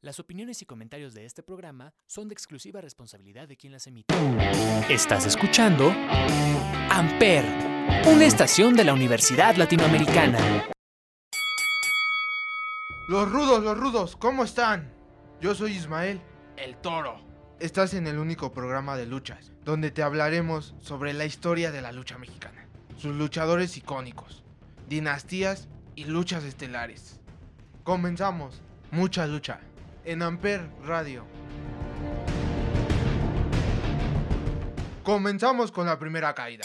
Las opiniones y comentarios de este programa son de exclusiva responsabilidad de quien las emite. Estás escuchando Amper, una estación de la Universidad Latinoamericana. Los rudos, los rudos, ¿cómo están? Yo soy Ismael, el toro. Estás en el único programa de luchas, donde te hablaremos sobre la historia de la lucha mexicana, sus luchadores icónicos, dinastías y luchas estelares. Comenzamos, mucha lucha, en Amper Radio. Comenzamos con la primera caída.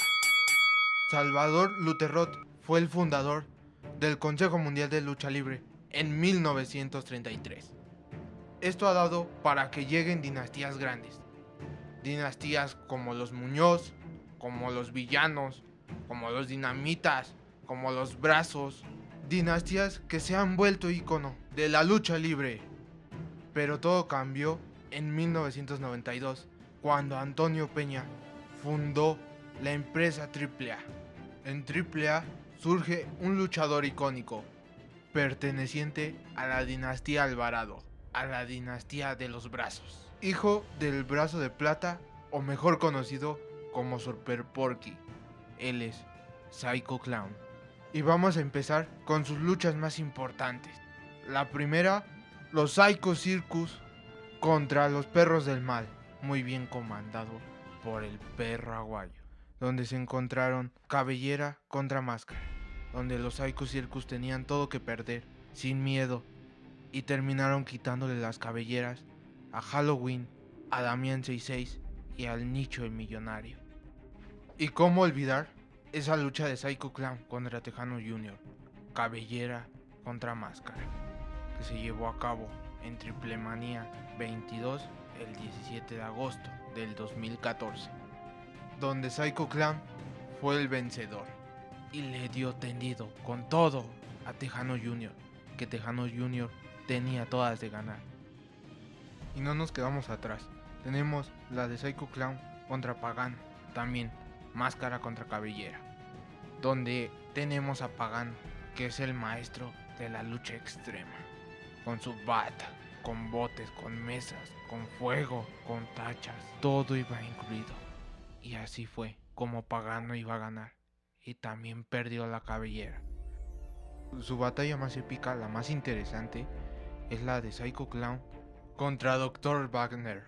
Salvador Luterrot fue el fundador del Consejo Mundial de Lucha Libre en 1933. Esto ha dado para que lleguen dinastías grandes. Dinastías como los Muñoz, como los Villanos, como los Dinamitas, como los Brazos. Dinastías que se han vuelto ícono de la lucha libre. Pero todo cambió en 1992, cuando Antonio Peña fundó la empresa AAA. En AAA surge un luchador icónico, perteneciente a la dinastía Alvarado, a la dinastía de los brazos. Hijo del brazo de plata, o mejor conocido como Super Porky. Él es Psycho Clown. Y vamos a empezar con sus luchas más importantes. La primera, los Psycho Circus contra los perros del mal, muy bien comandado por el perro aguayo, donde se encontraron cabellera contra máscara, donde los Psycho Circus tenían todo que perder, sin miedo, y terminaron quitándole las cabelleras a Halloween, a Damián 66 y al Nicho el Millonario. ¿Y cómo olvidar esa lucha de Psycho Clown contra Tejano Jr., cabellera contra máscara, que se llevó a cabo en Triple Manía 22 el 17 de agosto del 2014, donde Psycho Clown fue el vencedor y le dio tendido con todo a Tejano Jr., que Tejano Jr. tenía todas de ganar. Y no nos quedamos atrás, tenemos la de Psycho Clown contra Pagano, también máscara contra cabellera, donde tenemos a Pagano, que es el maestro de la lucha extrema, con su bata, con botes, con mesas, con fuego, con tachas, todo iba incluido. Y así fue como Pagano iba a ganar, y también perdió la cabellera. Su batalla más épica, la más interesante, es la de Psycho Clown contra Dr. Wagner.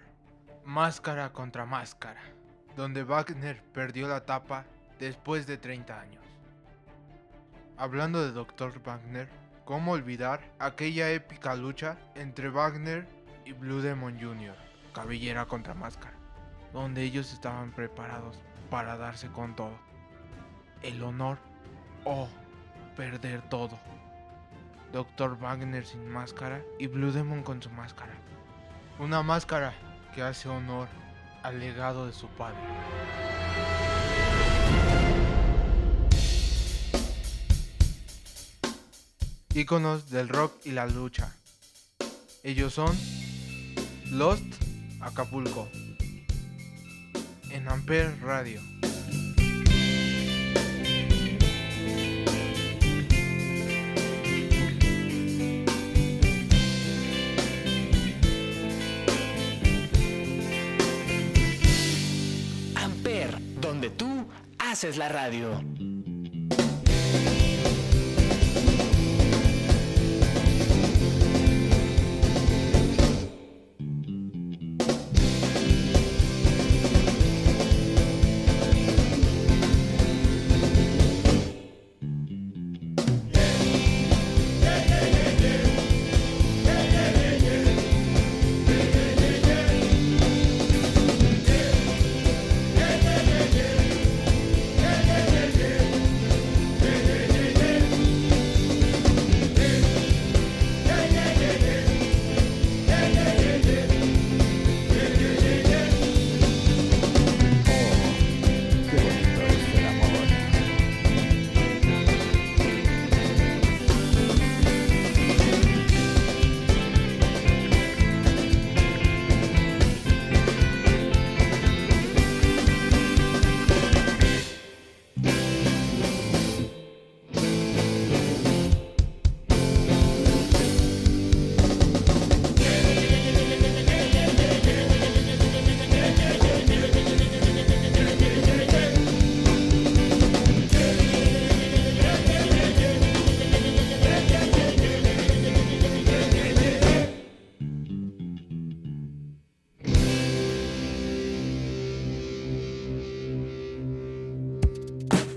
Máscara contra máscara, donde Wagner perdió la tapa después de 30 años. Hablando de Dr. Wagner, ¿cómo olvidar aquella épica lucha entre Wagner y Blue Demon Jr., cabellera contra máscara, donde ellos estaban preparados para darse con todo? El honor o perder todo. Dr. Wagner sin máscara y Blue Demon con su máscara. Una máscara que hace honor al legado de su padre. Íconos del rock y la lucha. Ellos son Lost Acapulco. En Ampere Radio. Amper, donde tú haces la radio.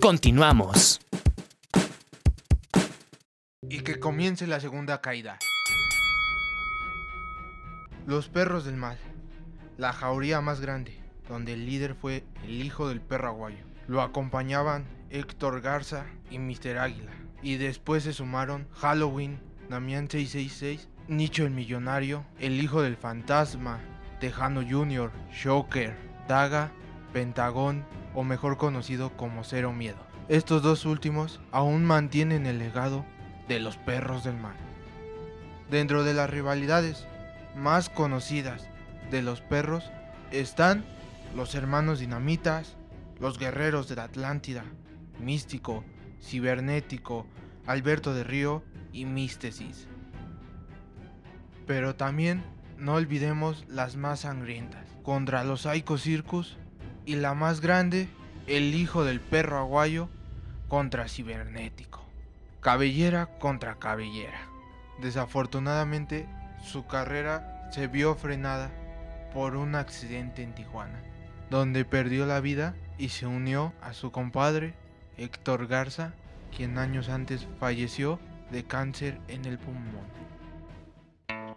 Continuamos. Y que comience la segunda caída. Los perros del mal. La jauría más grande, donde el líder fue el hijo del perro aguayo. Lo acompañaban Héctor Garza y Mr. Águila. Y después se sumaron Halloween, Damián 666, Nicho el Millonario, el hijo del fantasma, Tejano Jr., Shocker, Daga, Pentagón o mejor conocido como Cero Miedo. Estos dos últimos aún mantienen el legado de los perros del mal. Dentro de las rivalidades más conocidas de los perros están los hermanos dinamitas, los guerreros de la Atlántida, Místico, Cibernético, Alberto de Río y Místesis. Pero también no olvidemos las más sangrientas, contra los Psycho Circus y la más grande, el hijo del perro aguayo contra Cibernético. Cabellera contra cabellera. Desafortunadamente, su carrera se vio frenada por un accidente en Tijuana, donde perdió la vida y se unió a su compadre Héctor Garza, quien años antes falleció de cáncer en el pulmón.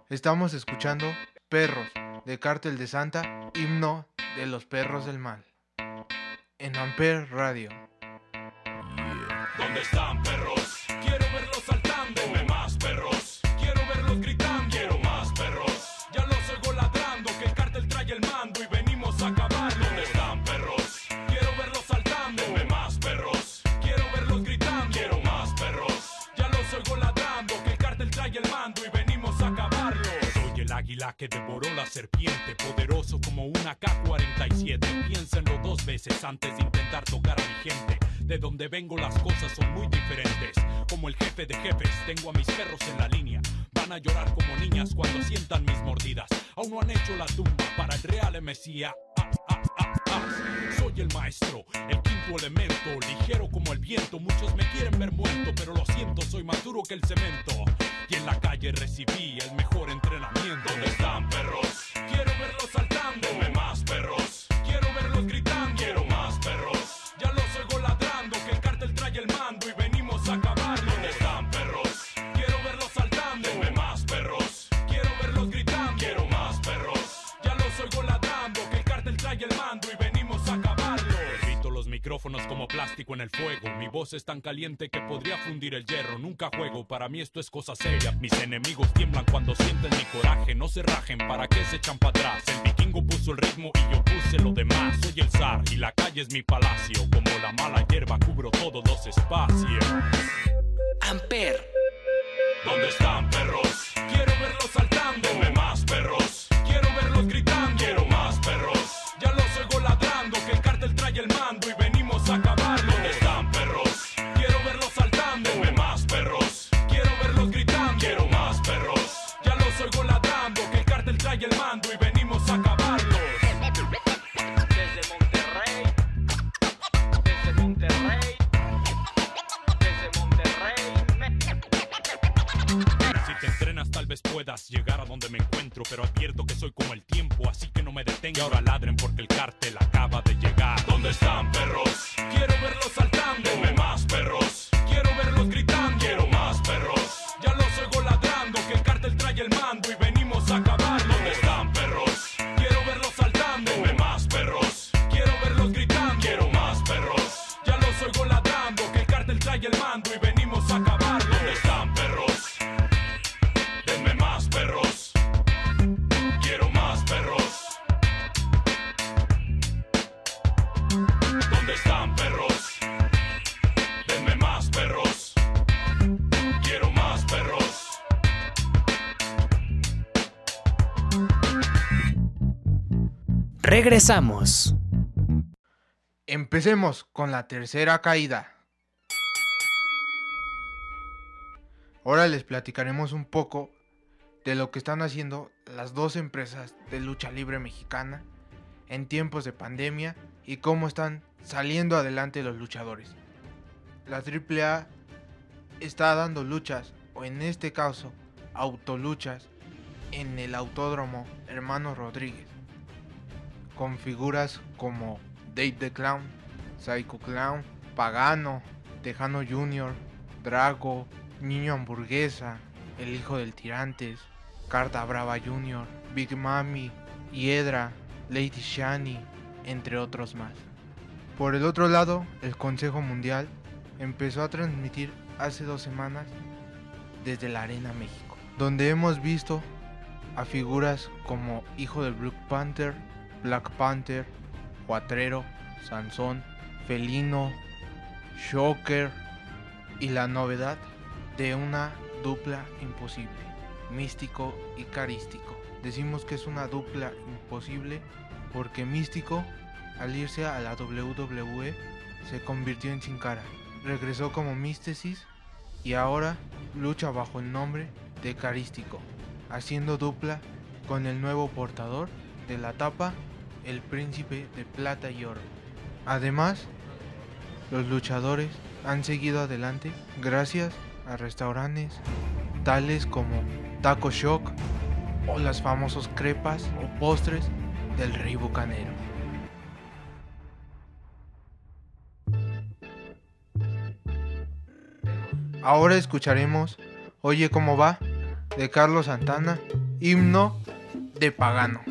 Estamos escuchando Perros de Cártel de Santa, himno de los perros del mal. En Amper Radio. ¿Dónde están perros? La serpiente. Poderoso como una K-47. Piénsenlo dos veces antes de intentar tocar a mi gente. De donde vengo las cosas son muy diferentes. Como el jefe de jefes, tengo a mis perros en la línea. Van a llorar como niñas cuando sientan mis mordidas. Aún no han hecho la tumba para el real Mesías. Ah, ah, ah, ah. Soy el maestro, el quinto elemento, ligero como el viento. Muchos me quieren ver muerto, pero lo siento, soy más duro que el cemento. Y en la calle recibí el mejor entrenamiento. ¿Dónde están perros? Quiero verlos saltando. Deme más perros. Quiero verlos gritando. Micrófonos como plástico en el fuego. Mi voz es tan caliente que podría fundir el hierro. Nunca juego, para mí esto es cosa seria. Mis enemigos tiemblan cuando sienten mi coraje. No se rajen, ¿para qué se echan para atrás? El vikingo puso el ritmo y yo puse lo demás. Soy el zar y la calle es mi palacio. Como la mala hierba cubro todos los espacios. Amper. ¿Dónde están perros? Quiero verlos saltando. Advierto que soy como el tiempo, así que no me detenga. Ahora ladren porque el cártel acaba de llegar. ¿Dónde están perros? Quiero verlos saltando. Deme más perros. Quiero verlos gritando. Quiero Regresamos. Empecemos con la tercera caída. Ahora les platicaremos un poco de lo que están haciendo las dos empresas de lucha libre mexicana en tiempos de pandemia y cómo están saliendo adelante los luchadores. La AAA está dando luchas, o en este caso, autoluchas, en el Autódromo Hermano Rodríguez, con figuras como Dave the Clown, Psycho Clown, Pagano, Tejano Jr., Drago, Niño Hamburguesa, El Hijo del Tirantes, Carta Brava Jr., Big Mami, Hiedra, Lady Shani, entre otros más. Por el otro lado, el Consejo Mundial empezó a transmitir hace dos semanas desde la Arena México, donde hemos visto a figuras como Hijo del Black Panther, Black Panther, Cuatrero, Sansón, Felino, Shocker y la novedad de una dupla imposible, místico y carístico. Decimos que es una dupla imposible porque místico al irse a la WWE se convirtió en Sin Cara, regresó como Místesis y ahora lucha bajo el nombre de Carístico, haciendo dupla con el nuevo portador de la tapa, el príncipe de plata y oro. Además, los luchadores han seguido adelante gracias a restaurantes tales como Taco Shock o las famosos crepas o postres del Rey Bucanero. Ahora escucharemos Oye cómo va de Carlos Santana, himno de Pagano.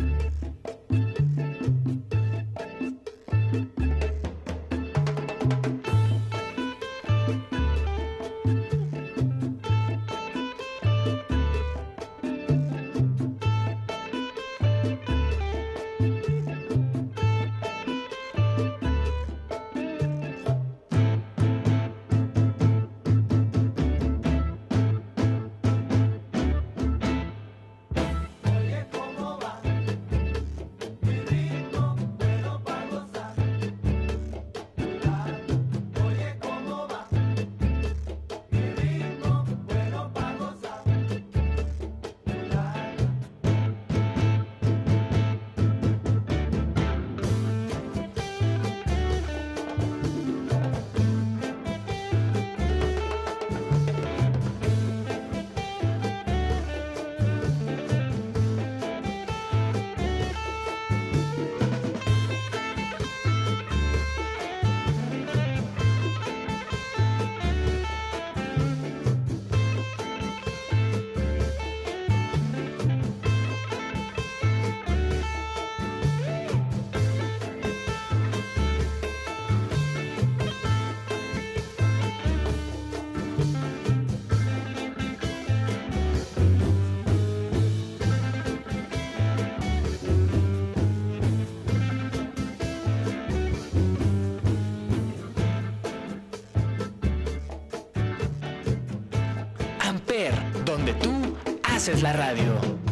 Haces la radio.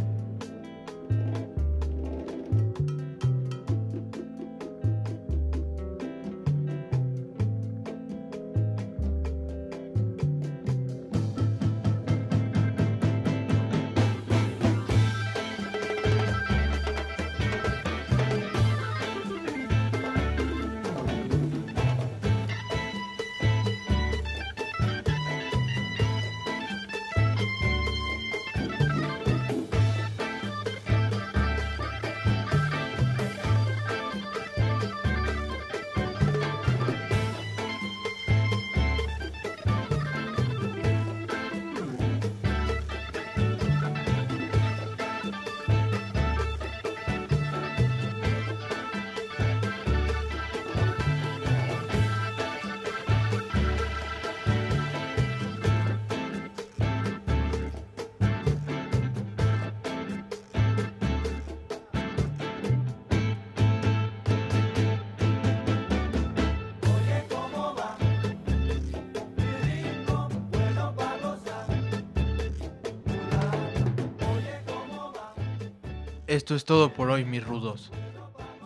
Esto es todo por hoy, mis rudos.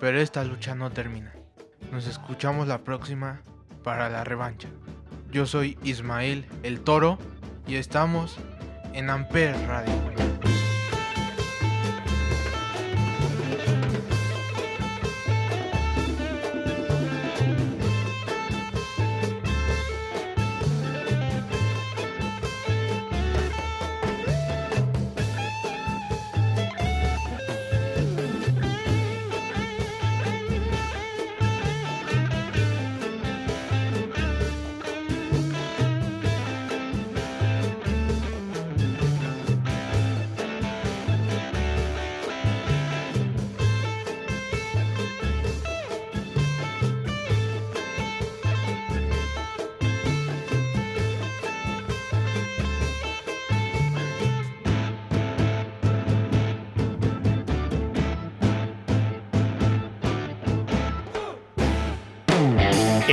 Pero esta lucha no termina. Nos escuchamos la próxima para la revancha. Yo soy Ismael el Toro y estamos en Amper Radio.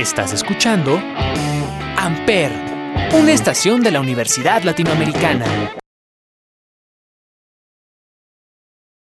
Estás escuchando Amper, una estación de la Universidad Latinoamericana.